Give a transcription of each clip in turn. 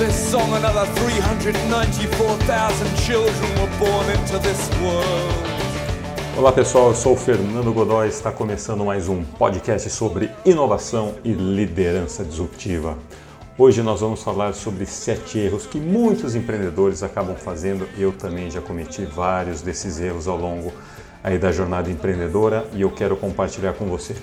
this song, another 394,000 children were born into this world. Olá pessoal, eu sou o Fernando Godoy está começando mais um podcast sobre inovação e liderança disruptiva. Hoje nós vamos falar sobre sete erros que muitos empreendedores acabam fazendo. Eu também já cometi vários desses erros ao longo aí da jornada empreendedora e eu quero compartilhar com você.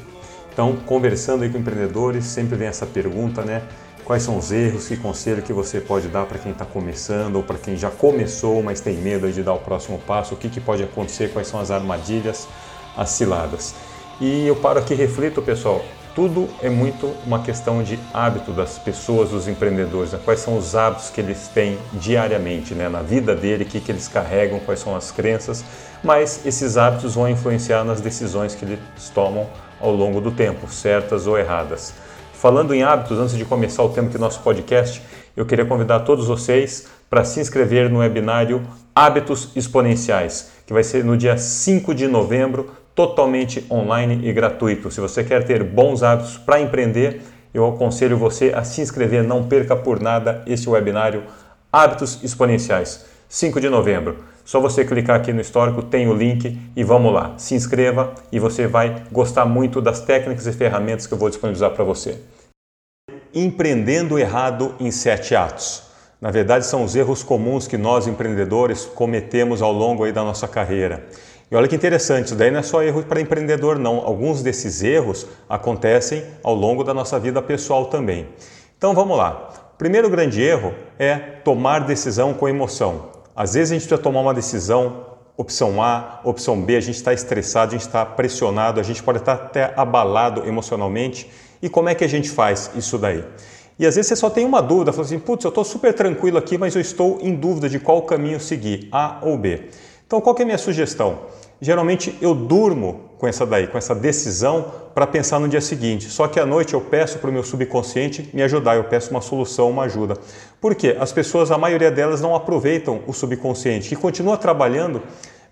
Então, conversando aí com empreendedores, sempre vem essa pergunta, né? Quais são os erros, que conselho que você pode dar para quem está começando ou para quem já começou, mas tem medo de dar o próximo passo? O que, que pode acontecer? Quais são as armadilhas, as ciladas? E eu paro aqui e reflito, pessoal, tudo é muito uma questão de hábito das pessoas, dos empreendedores. Né? Quais são os hábitos que eles têm diariamente né? na vida dele, o que, que eles carregam, quais são as crenças, mas esses hábitos vão influenciar nas decisões que eles tomam ao longo do tempo, certas ou erradas. Falando em hábitos, antes de começar o tema do nosso podcast, eu queria convidar todos vocês para se inscrever no webinário Hábitos Exponenciais, que vai ser no dia 5 de novembro, totalmente online e gratuito. Se você quer ter bons hábitos para empreender, eu aconselho você a se inscrever, não perca por nada esse webinário Hábitos Exponenciais, 5 de novembro. Só você clicar aqui no histórico, tem o link e vamos lá. Se inscreva e você vai gostar muito das técnicas e ferramentas que eu vou disponibilizar para você. Empreendendo errado em sete atos. Na verdade, são os erros comuns que nós empreendedores cometemos ao longo aí da nossa carreira. E olha que interessante, isso daí não é só erro para empreendedor, não. Alguns desses erros acontecem ao longo da nossa vida pessoal também. Então vamos lá. Primeiro grande erro é tomar decisão com emoção. Às vezes a gente precisa tomar uma decisão, opção A, opção B, a gente está estressado, a gente está pressionado, a gente pode estar até abalado emocionalmente. E como é que a gente faz isso daí? E às vezes você só tem uma dúvida, fala assim, putz, eu estou super tranquilo aqui, mas eu estou em dúvida de qual caminho seguir, A ou B. Então, qual é a minha sugestão? Geralmente eu durmo com essa daí, com essa decisão para pensar no dia seguinte. Só que à noite eu peço para o meu subconsciente me ajudar, eu peço uma solução, uma ajuda. Por quê? As pessoas, a maioria delas não aproveitam o subconsciente, que continua trabalhando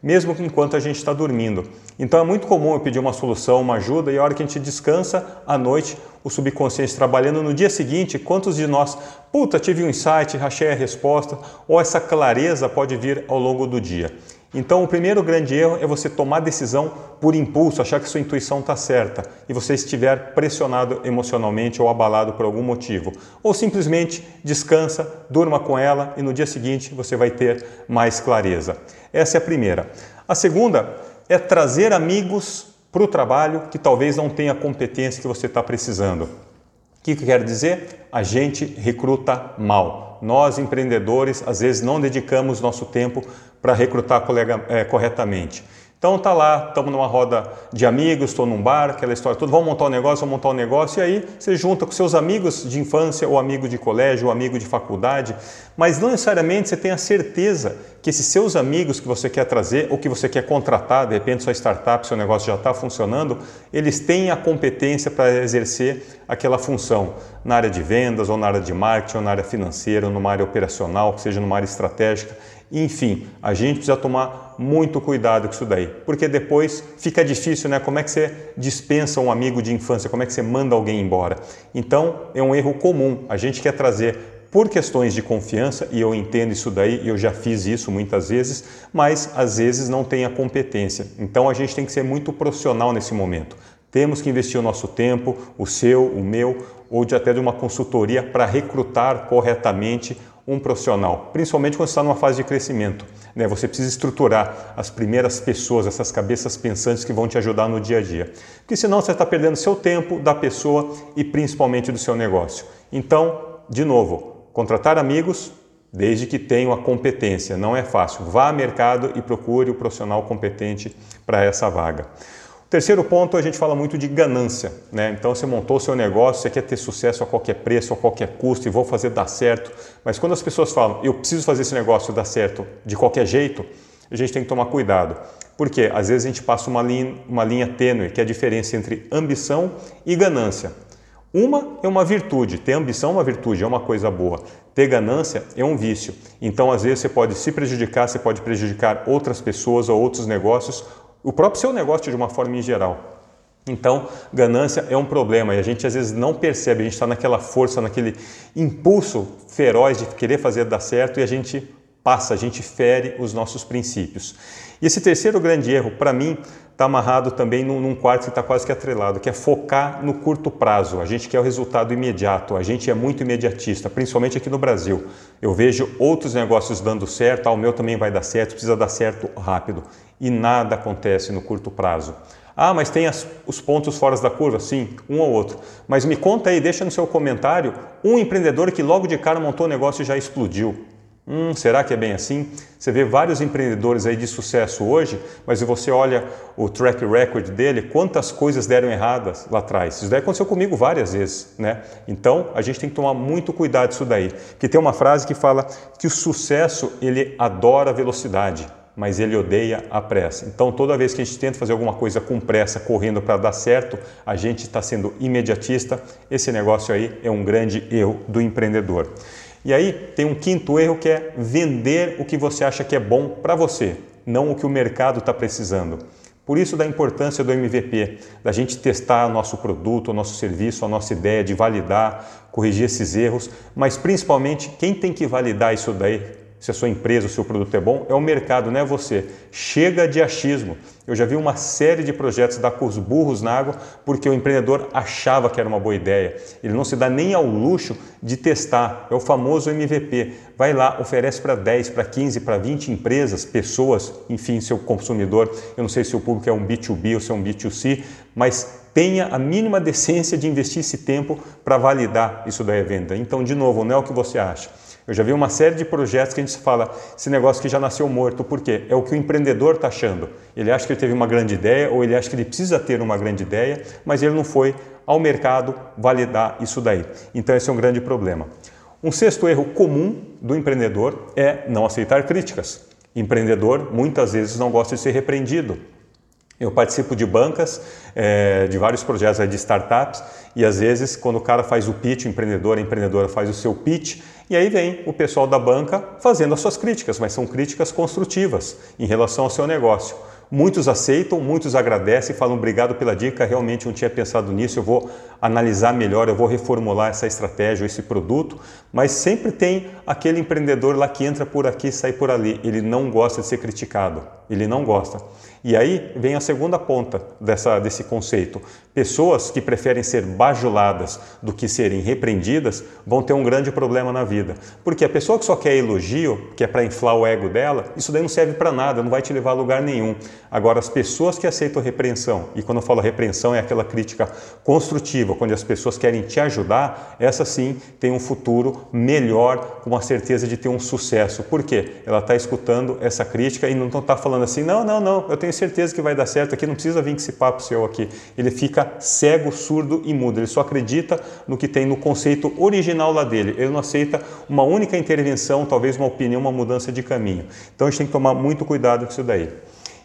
mesmo enquanto a gente está dormindo. Então é muito comum eu pedir uma solução, uma ajuda, e a hora que a gente descansa à noite, o subconsciente trabalhando no dia seguinte, quantos de nós, puta, tive um insight, rachei a resposta, ou essa clareza pode vir ao longo do dia. Então, o primeiro grande erro é você tomar decisão por impulso, achar que sua intuição está certa e você estiver pressionado emocionalmente ou abalado por algum motivo. Ou simplesmente descansa, durma com ela e no dia seguinte você vai ter mais clareza. Essa é a primeira. A segunda é trazer amigos para o trabalho que talvez não tenha a competência que você está precisando. O que, que quer dizer? A gente recruta mal. Nós, empreendedores, às vezes não dedicamos nosso tempo para recrutar colega é, corretamente. Então tá lá, estamos numa roda de amigos, estou num bar, aquela história toda, vamos montar um negócio, vamos montar um negócio, e aí você junta com seus amigos de infância, ou amigo de colégio, ou amigo de faculdade, mas não necessariamente você tem a certeza que esses seus amigos que você quer trazer, ou que você quer contratar, de repente sua startup, seu negócio já está funcionando, eles têm a competência para exercer aquela função na área de vendas, ou na área de marketing, ou na área financeira, ou numa área operacional, que seja numa área estratégica. Enfim, a gente precisa tomar muito cuidado com isso daí, porque depois fica difícil, né? Como é que você dispensa um amigo de infância? Como é que você manda alguém embora? Então, é um erro comum. A gente quer trazer por questões de confiança, e eu entendo isso daí, eu já fiz isso muitas vezes, mas às vezes não tem a competência. Então a gente tem que ser muito profissional nesse momento. Temos que investir o nosso tempo, o seu, o meu, ou de até de uma consultoria para recrutar corretamente um profissional, principalmente quando está numa fase de crescimento. Né? Você precisa estruturar as primeiras pessoas, essas cabeças pensantes que vão te ajudar no dia a dia. Porque senão você está perdendo seu tempo, da pessoa e principalmente do seu negócio. Então, de novo, contratar amigos desde que tenham a competência. Não é fácil. Vá ao mercado e procure o profissional competente para essa vaga. Terceiro ponto, a gente fala muito de ganância. Né? Então, você montou seu negócio, você quer ter sucesso a qualquer preço, a qualquer custo e vou fazer dar certo. Mas quando as pessoas falam, eu preciso fazer esse negócio dar certo de qualquer jeito, a gente tem que tomar cuidado. Porque às vezes a gente passa uma linha, uma linha tênue, que é a diferença entre ambição e ganância. Uma é uma virtude, ter ambição é uma virtude, é uma coisa boa. Ter ganância é um vício. Então, às vezes, você pode se prejudicar, você pode prejudicar outras pessoas ou outros negócios o próprio seu negócio de uma forma em geral. Então, ganância é um problema e a gente às vezes não percebe, a gente está naquela força, naquele impulso feroz de querer fazer dar certo e a gente passa, a gente fere os nossos princípios. E esse terceiro grande erro, para mim, está amarrado também num, quarto que está quase que atrelado, que é focar no curto prazo. A gente quer o resultado imediato, a gente é muito imediatista, principalmente aqui no Brasil. Eu vejo outros negócios dando certo, ah, o meu também vai dar certo, precisa dar certo rápido. E nada acontece no curto prazo. Ah, mas tem as, os pontos fora da curva? Sim, um ou outro. Mas me conta aí, deixa no seu comentário um empreendedor que logo de cara montou um negócio e já explodiu. Hum, será que é bem assim? Você vê vários empreendedores aí de sucesso hoje, mas se você olha o track record dele, quantas coisas deram erradas lá atrás? Isso daí aconteceu comigo várias vezes, né? Então a gente tem que tomar muito cuidado disso daí. Que tem uma frase que fala que o sucesso ele adora velocidade mas ele odeia a pressa. Então, toda vez que a gente tenta fazer alguma coisa com pressa, correndo para dar certo, a gente está sendo imediatista. Esse negócio aí é um grande erro do empreendedor. E aí tem um quinto erro que é vender o que você acha que é bom para você, não o que o mercado está precisando. Por isso da importância do MVP, da gente testar o nosso produto, o nosso serviço, a nossa ideia, de validar, corrigir esses erros, mas principalmente quem tem que validar isso daí se a sua empresa, o seu produto é bom, é o mercado, não é você. Chega de achismo. Eu já vi uma série de projetos dar com os burros na água porque o empreendedor achava que era uma boa ideia. Ele não se dá nem ao luxo de testar. É o famoso MVP. Vai lá, oferece para 10, para 15, para 20 empresas, pessoas, enfim, seu consumidor. Eu não sei se o público é um B2B ou se é um B2C, mas tenha a mínima decência de investir esse tempo para validar isso da venda. Então, de novo, não é o que você acha. Eu já vi uma série de projetos que a gente fala, esse negócio que já nasceu morto, por quê? É o que o empreendedor está achando. Ele acha que ele teve uma grande ideia ou ele acha que ele precisa ter uma grande ideia, mas ele não foi ao mercado validar isso daí. Então esse é um grande problema. Um sexto erro comum do empreendedor é não aceitar críticas. Empreendedor muitas vezes não gosta de ser repreendido. Eu participo de bancas, é, de vários projetos de startups, e às vezes, quando o cara faz o pitch, o empreendedor, a empreendedora faz o seu pitch, e aí vem o pessoal da banca fazendo as suas críticas, mas são críticas construtivas em relação ao seu negócio. Muitos aceitam, muitos agradecem, falam obrigado pela dica, realmente não tinha pensado nisso, eu vou analisar melhor, eu vou reformular essa estratégia, esse produto, mas sempre tem aquele empreendedor lá que entra por aqui e sai por ali, ele não gosta de ser criticado, ele não gosta. E aí vem a segunda ponta dessa, desse conceito. Pessoas que preferem ser bajuladas do que serem repreendidas vão ter um grande problema na vida. Porque a pessoa que só quer elogio, que é para inflar o ego dela, isso daí não serve para nada, não vai te levar a lugar nenhum. Agora, as pessoas que aceitam repreensão, e quando eu falo repreensão é aquela crítica construtiva, quando as pessoas querem te ajudar, essa sim tem um futuro melhor, com a certeza de ter um sucesso. Por quê? Ela está escutando essa crítica e não está falando assim, não, não, não, eu tenho certeza que vai dar certo aqui, não precisa vir com esse papo seu aqui. Ele fica cego, surdo e mudo. Ele só acredita no que tem no conceito original lá dele. Ele não aceita uma única intervenção, talvez uma opinião, uma mudança de caminho. Então a gente tem que tomar muito cuidado com isso daí.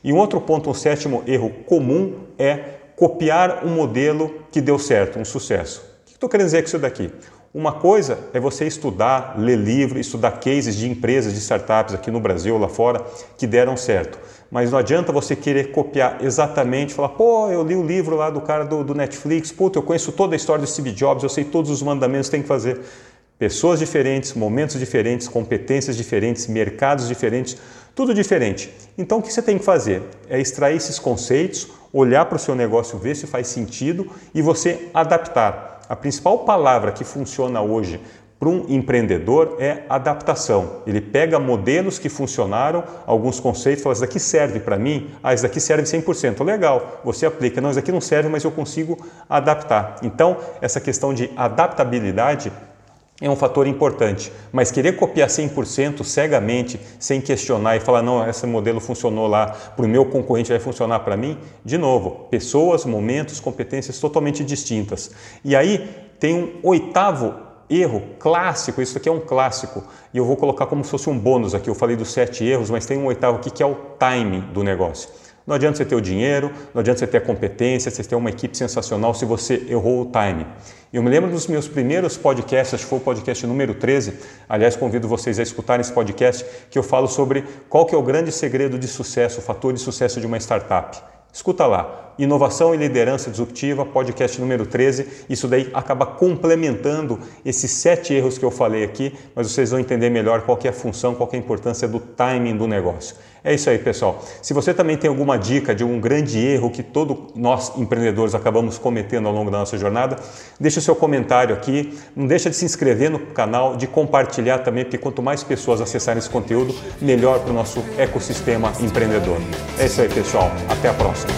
E um outro ponto, um sétimo erro comum é copiar um modelo que deu certo, um sucesso. O que estou querendo dizer com isso daqui? Uma coisa é você estudar, ler livro, estudar cases de empresas, de startups aqui no Brasil lá fora que deram certo. Mas não adianta você querer copiar exatamente, falar, pô, eu li o livro lá do cara do, do Netflix, puta, eu conheço toda a história do Steve Jobs, eu sei todos os mandamentos que tem que fazer. Pessoas diferentes, momentos diferentes, competências diferentes, mercados diferentes, tudo diferente. Então o que você tem que fazer é extrair esses conceitos, olhar para o seu negócio, ver se faz sentido e você adaptar. A principal palavra que funciona hoje para um empreendedor é adaptação. Ele pega modelos que funcionaram, alguns conceitos, fala: Isso daqui serve para mim? Ah, isso daqui serve 100%. Legal, você aplica. Não, isso daqui não serve, mas eu consigo adaptar. Então, essa questão de adaptabilidade é um fator importante, mas querer copiar 100% cegamente, sem questionar e falar, não, esse modelo funcionou lá, para o meu concorrente vai funcionar para mim, de novo, pessoas, momentos, competências totalmente distintas. E aí tem um oitavo erro clássico, isso aqui é um clássico, e eu vou colocar como se fosse um bônus aqui. Eu falei dos sete erros, mas tem um oitavo aqui que é o timing do negócio. Não adianta você ter o dinheiro, não adianta você ter a competência, você ter uma equipe sensacional se você errou o time. Eu me lembro dos meus primeiros podcasts, acho que foi o podcast número 13, aliás, convido vocês a escutarem esse podcast, que eu falo sobre qual que é o grande segredo de sucesso, o fator de sucesso de uma startup. Escuta lá. Inovação e Liderança Disruptiva, podcast número 13. Isso daí acaba complementando esses sete erros que eu falei aqui, mas vocês vão entender melhor qual é a função, qual é a importância do timing do negócio. É isso aí, pessoal. Se você também tem alguma dica de um grande erro que todos nós empreendedores acabamos cometendo ao longo da nossa jornada, deixe o seu comentário aqui. Não deixa de se inscrever no canal, de compartilhar também, porque quanto mais pessoas acessarem esse conteúdo, melhor para o nosso ecossistema empreendedor. É isso aí, pessoal. Até a próxima.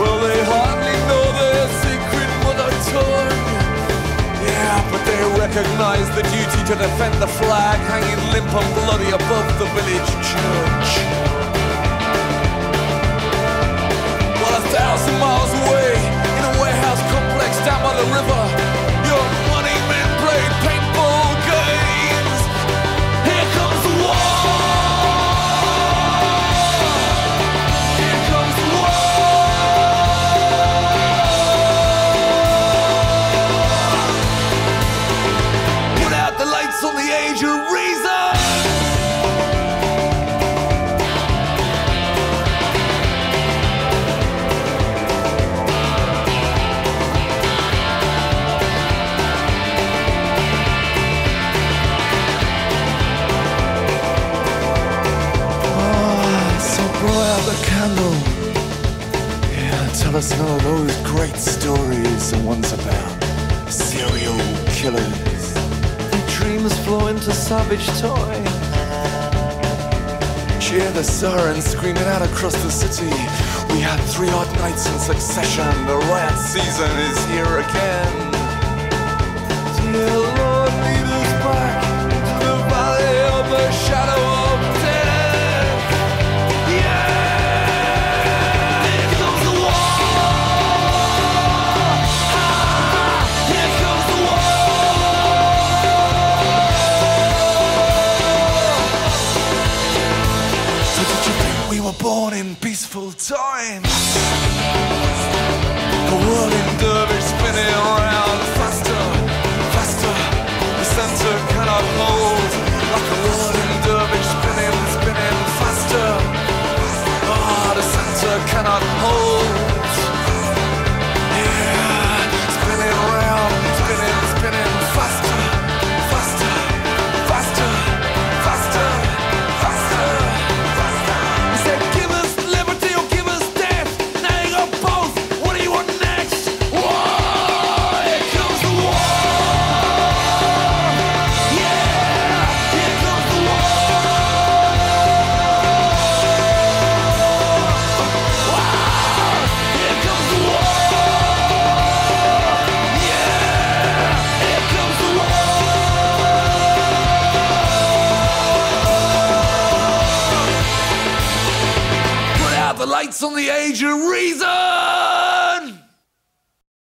Well, they hardly Recognize the duty to defend the flag hanging limp and bloody above the village church. Well, a thousand miles flow into savage toy. Cheer the sirens screaming out across the city. We had three odd nights in succession. The riot season is here again. Dear Lord, lead us back cannot hold. major reason.